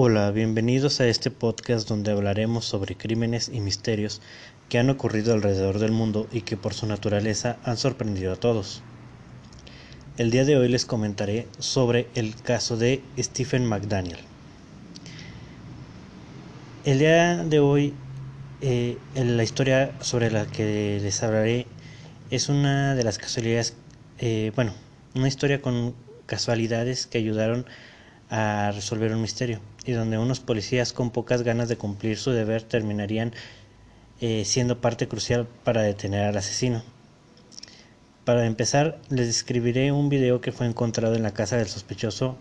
Hola, bienvenidos a este podcast donde hablaremos sobre crímenes y misterios que han ocurrido alrededor del mundo y que por su naturaleza han sorprendido a todos. El día de hoy les comentaré sobre el caso de Stephen McDaniel. El día de hoy eh, la historia sobre la que les hablaré es una de las casualidades, eh, bueno, una historia con casualidades que ayudaron a resolver un misterio y donde unos policías con pocas ganas de cumplir su deber terminarían eh, siendo parte crucial para detener al asesino. Para empezar, les describiré un video que fue encontrado en la casa del sospechoso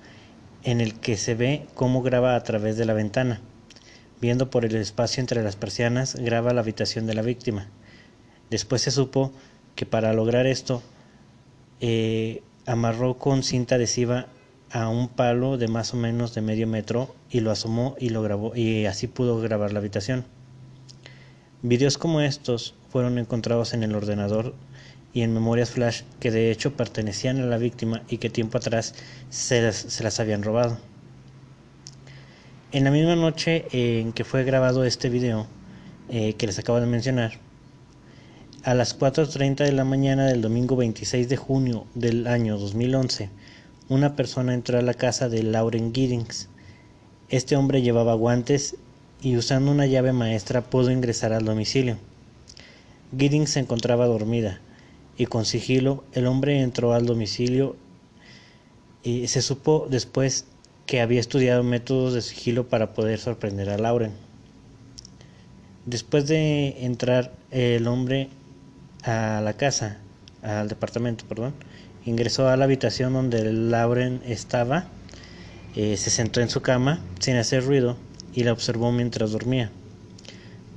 en el que se ve cómo graba a través de la ventana. Viendo por el espacio entre las persianas, graba la habitación de la víctima. Después se supo que para lograr esto, eh, amarró con cinta adhesiva a un palo de más o menos de medio metro y lo asomó y lo grabó y así pudo grabar la habitación. Videos como estos fueron encontrados en el ordenador y en memorias flash que de hecho pertenecían a la víctima y que tiempo atrás se las, habían robado. En la misma noche en que fue grabado este video eh, que les acabo de mencionar, a las 4.30 de la mañana del domingo 26 de junio del año 2011, una persona entró a la casa de Lauren Giddings. Este hombre llevaba guantes y usando una llave maestra pudo ingresar al domicilio. Giddings se encontraba dormida y con sigilo el hombre entró al domicilio y se supo después que había estudiado métodos de sigilo para poder sorprender a Lauren. Después de entrar el hombre a la casa, al departamento, perdón, Ingresó a la habitación donde Lauren estaba, eh, se sentó en su cama sin hacer ruido y la observó mientras dormía.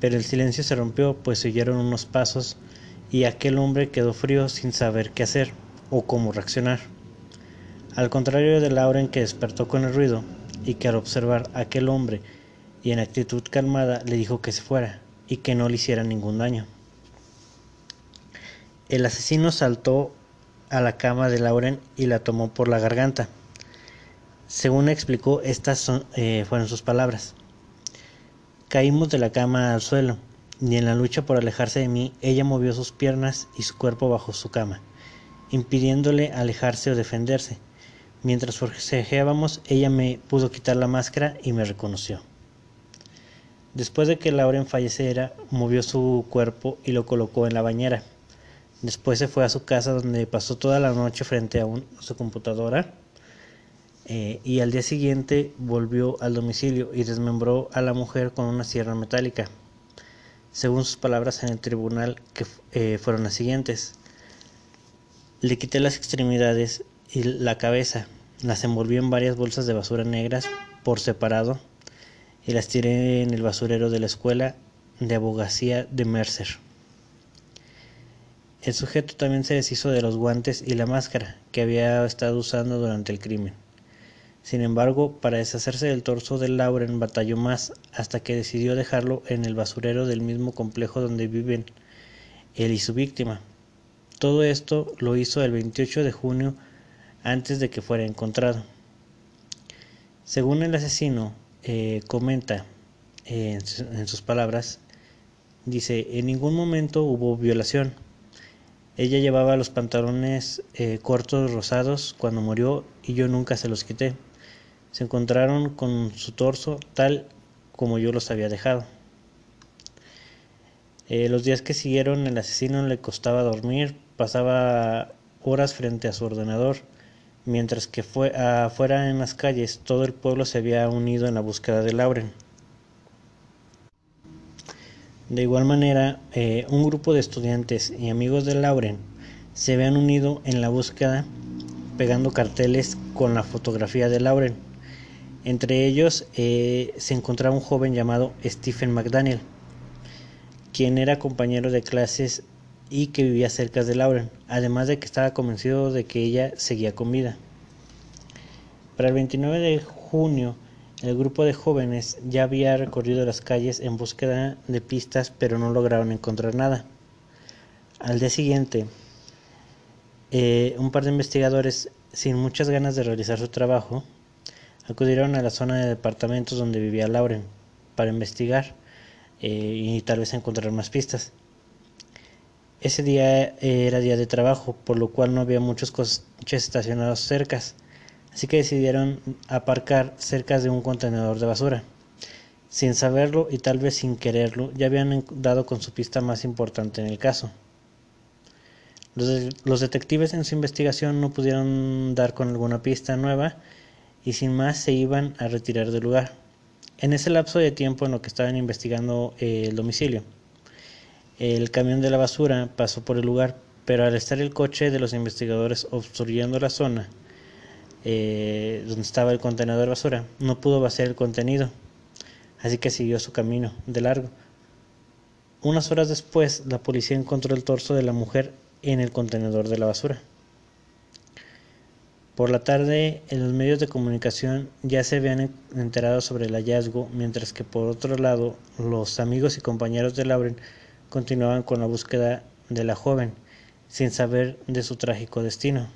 Pero el silencio se rompió, pues oyeron unos pasos y aquel hombre quedó frío sin saber qué hacer o cómo reaccionar. Al contrario de Lauren que despertó con el ruido y que al observar a aquel hombre y en actitud calmada le dijo que se fuera y que no le hiciera ningún daño. El asesino saltó a la cama de Lauren y la tomó por la garganta. Según explicó, estas eh, fueron sus palabras. Caímos de la cama al suelo, y en la lucha por alejarse de mí, ella movió sus piernas y su cuerpo bajo su cama, impidiéndole alejarse o defenderse. Mientras forcejeábamos, ella me pudo quitar la máscara y me reconoció. Después de que Lauren falleciera, movió su cuerpo y lo colocó en la bañera. Después se fue a su casa donde pasó toda la noche frente a, su computadora eh, y al día siguiente volvió al domicilio y desmembró a la mujer con una sierra metálica. Según sus palabras en el tribunal, que eh, fueron las siguientes. Le quité las extremidades y la cabeza, las envolví en varias bolsas de basura negras por separado y las tiré en el basurero de la escuela de abogacía de Mercer. El sujeto también se deshizo de los guantes y la máscara que había estado usando durante el crimen. Sin embargo, para deshacerse del torso de Lauren batalló más hasta que decidió dejarlo en el basurero del mismo complejo donde viven él y su víctima. Todo esto lo hizo el 28 de junio antes de que fuera encontrado. Según el asesino eh, comenta eh, en sus palabras, dice, en ningún momento hubo violación ella llevaba los pantalones eh, cortos rosados cuando murió y yo nunca se los quité. Se encontraron con su torso tal como yo los había dejado. Eh, los días que siguieron el asesino le costaba dormir, pasaba horas frente a su ordenador, mientras que fue afuera en las calles todo el pueblo se había unido en la búsqueda de Lauren. De igual manera, eh, un grupo de estudiantes y amigos de Lauren se habían unido en la búsqueda pegando carteles con la fotografía de Lauren. Entre ellos eh, se encontraba un joven llamado Stephen McDaniel, quien era compañero de clases y que vivía cerca de Lauren, además de que estaba convencido de que ella seguía con vida. Para el 29 de junio, el grupo de jóvenes ya había recorrido las calles en búsqueda de pistas, pero no lograron encontrar nada. Al día siguiente, eh, un par de investigadores, sin muchas ganas de realizar su trabajo, acudieron a la zona de departamentos donde vivía Lauren para investigar eh, y tal vez encontrar más pistas. Ese día era día de trabajo, por lo cual no había muchos coches estacionados cerca, así que decidieron aparcar cerca de un contenedor de basura. Sin saberlo y tal vez sin quererlo, ya habían dado con su pista más importante en el caso. Los, detectives en su investigación no pudieron dar con alguna pista nueva y sin más se iban a retirar del lugar. En ese lapso de tiempo en lo que estaban investigando el domicilio, el camión de la basura pasó por el lugar, pero al estar el coche de los investigadores obstruyendo la zona eh, donde estaba el contenedor de basura, no pudo vaciar el contenido así que siguió su camino de largo. Unas horas después, la policía encontró el torso de la mujer en el contenedor de la basura. Por la tarde, en los medios de comunicación ya se habían enterado sobre el hallazgo, mientras que por otro lado, los amigos y compañeros de Lauren continuaban con la búsqueda de la joven, sin saber de su trágico destino.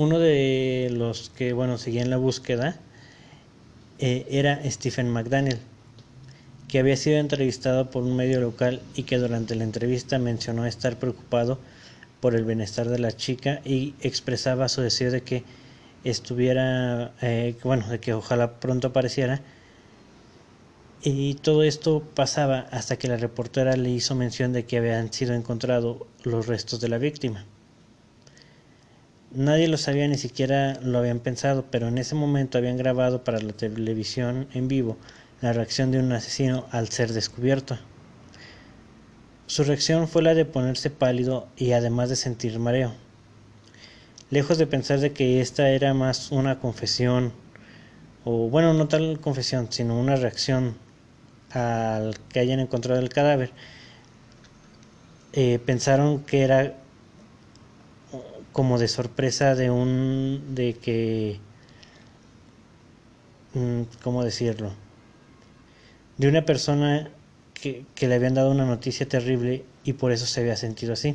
Uno de los que, bueno, seguían la búsqueda eh, era Stephen McDaniel, que había sido entrevistado por un medio local y que durante la entrevista mencionó estar preocupado por el bienestar de la chica y expresaba su deseo de que estuviera, eh, bueno, de que ojalá pronto apareciera. Y todo esto pasaba hasta que la reportera le hizo mención de que habían sido encontrados los restos de la víctima. Nadie lo sabía, ni siquiera lo habían pensado, pero en ese momento habían grabado para la televisión en vivo la reacción de un asesino al ser descubierto. Su reacción fue la de ponerse pálido y además de sentir mareo. Lejos de pensar de que esta era más una confesión, o bueno, no tal confesión, sino una reacción al que hayan encontrado el cadáver, eh, pensaron que era como de sorpresa de un de que mm, cómo decirlo de una persona que, le habían dado una noticia terrible y por eso se había sentido así.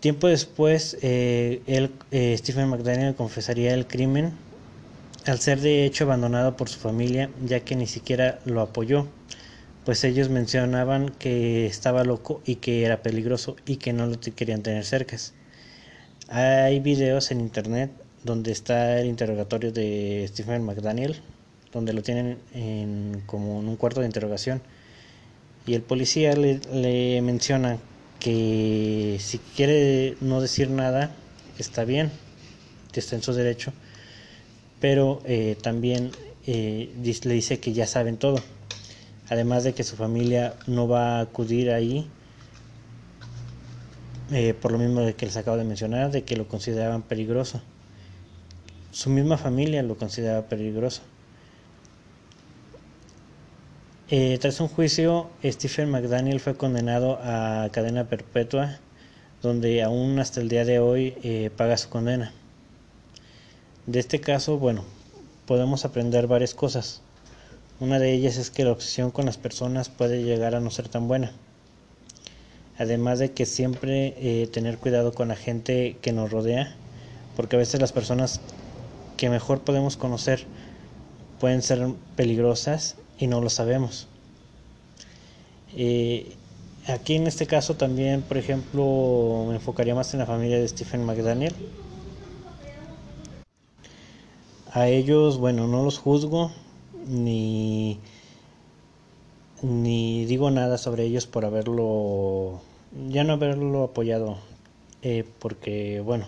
Tiempo después eh, él, eh, Stephen McDaniel confesaría el crimen al ser de hecho abandonado por su familia ya que ni siquiera lo apoyó pues ellos mencionaban que estaba loco y que era peligroso y que no lo querían tener cerca. Hay videos en internet donde está el interrogatorio de Stephen McDaniel, donde lo tienen en, como en un cuarto de interrogación. Y el policía le, menciona que si quiere no decir nada, está bien, que está en su derecho, pero eh, también eh, le dice que ya saben todo además de que su familia no va a acudir ahí, eh, por lo mismo de que les acabo de mencionar, de que lo consideraban peligroso. Su misma familia lo consideraba peligroso. Eh, tras un juicio, Stephen McDaniel fue condenado a cadena perpetua, donde aún hasta el día de hoy eh, paga su condena. De este caso, bueno, podemos aprender varias cosas. Una de ellas es que la obsesión con las personas puede llegar a no ser tan buena. Además de que siempre eh, tener cuidado con la gente que nos rodea, porque a veces las personas que mejor podemos conocer pueden ser peligrosas y no lo sabemos. Eh, aquí en este caso también, por ejemplo, me enfocaría más en la familia de Stephen McDaniel. A ellos, bueno, no los juzgo, ni, ni digo nada sobre ellos por haberlo, ya no haberlo apoyado, eh, porque bueno,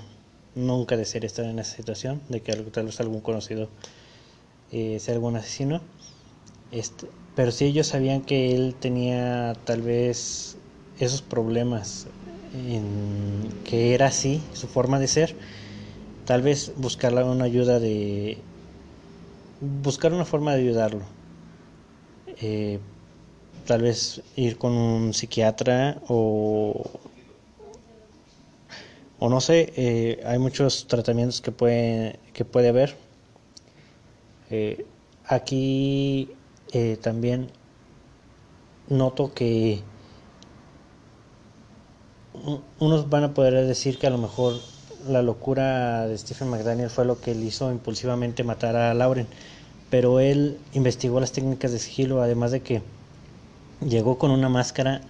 nunca desearía estar en esa situación de que tal vez algún conocido eh, sea algún asesino. Este, pero si ellos sabían que él tenía tal vez esos problemas, en, que era así, su forma de ser, tal vez buscar una ayuda de buscar una forma de ayudarlo. Eh, tal vez ir con un psiquiatra o, o no sé, eh, hay muchos tratamientos que puede, que puede haber. Eh, aquí también noto que unos van a poder decir que a lo mejor la locura de Stephen McDaniel fue lo que le hizo impulsivamente matar a Lauren, pero él investigó las técnicas de sigilo, además de que llegó con una máscara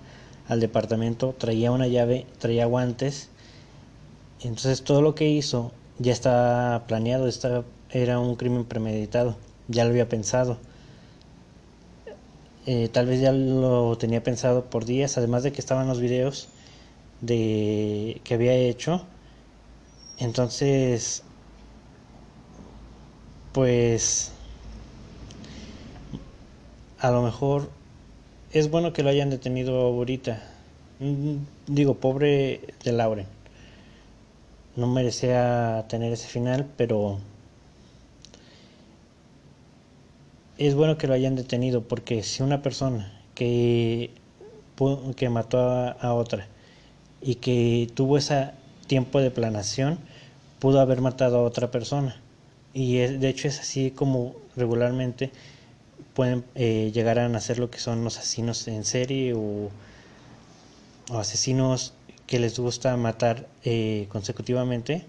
al departamento, traía una llave, traía guantes, entonces todo lo que hizo ya estaba planeado, era un crimen premeditado, ya lo había pensado. Eh, tal vez ya lo tenía pensado por días, además de que estaban los videos de que había hecho. Entonces, pues a lo mejor es bueno que lo hayan detenido ahorita. Mm, digo, pobre de Lauren. No merecía tener ese final, pero es bueno que lo hayan detenido porque si una persona que, que mató a, otra y que tuvo ese tiempo de planación pudo haber matado a otra persona y de hecho es así como regularmente pueden eh, llegar a hacer lo que son los asesinos en serie o, asesinos que les gusta matar eh, consecutivamente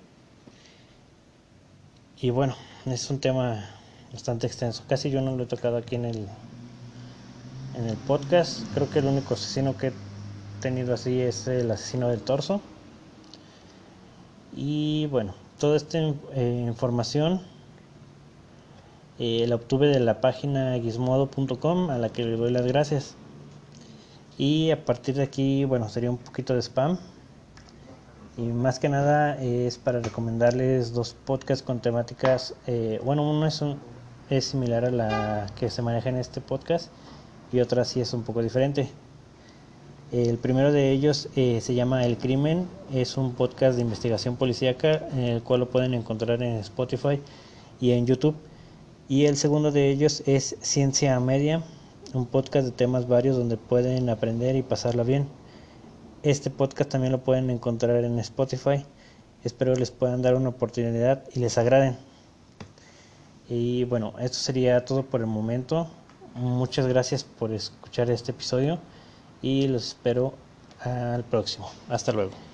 y bueno es un tema bastante extenso. Casi yo no lo he tocado aquí en el, en el podcast. Creo que el único asesino que he tenido así es el asesino del torso. Y bueno, toda esta eh, información eh, la obtuve de la página gizmodo.com a la que le doy las gracias. Y a partir de aquí, bueno, sería un poquito de spam. Y más que nada es para recomendarles dos podcasts con temáticas. Eh, bueno, uno es un, es similar a la que se maneja en este podcast y otra sí es un poco diferente. El primero de ellos eh, se llama El Crimen, es un podcast de investigación policíaca en el cual lo pueden encontrar en Spotify y en YouTube. Y el segundo de ellos es Ciencia Media, un podcast de temas varios donde pueden aprender y pasarla bien. Este podcast también lo pueden encontrar en Spotify. Espero les puedan dar una oportunidad y les agraden. Y bueno, esto sería todo por el momento. Muchas gracias por escuchar este episodio y los espero al próximo. Hasta luego.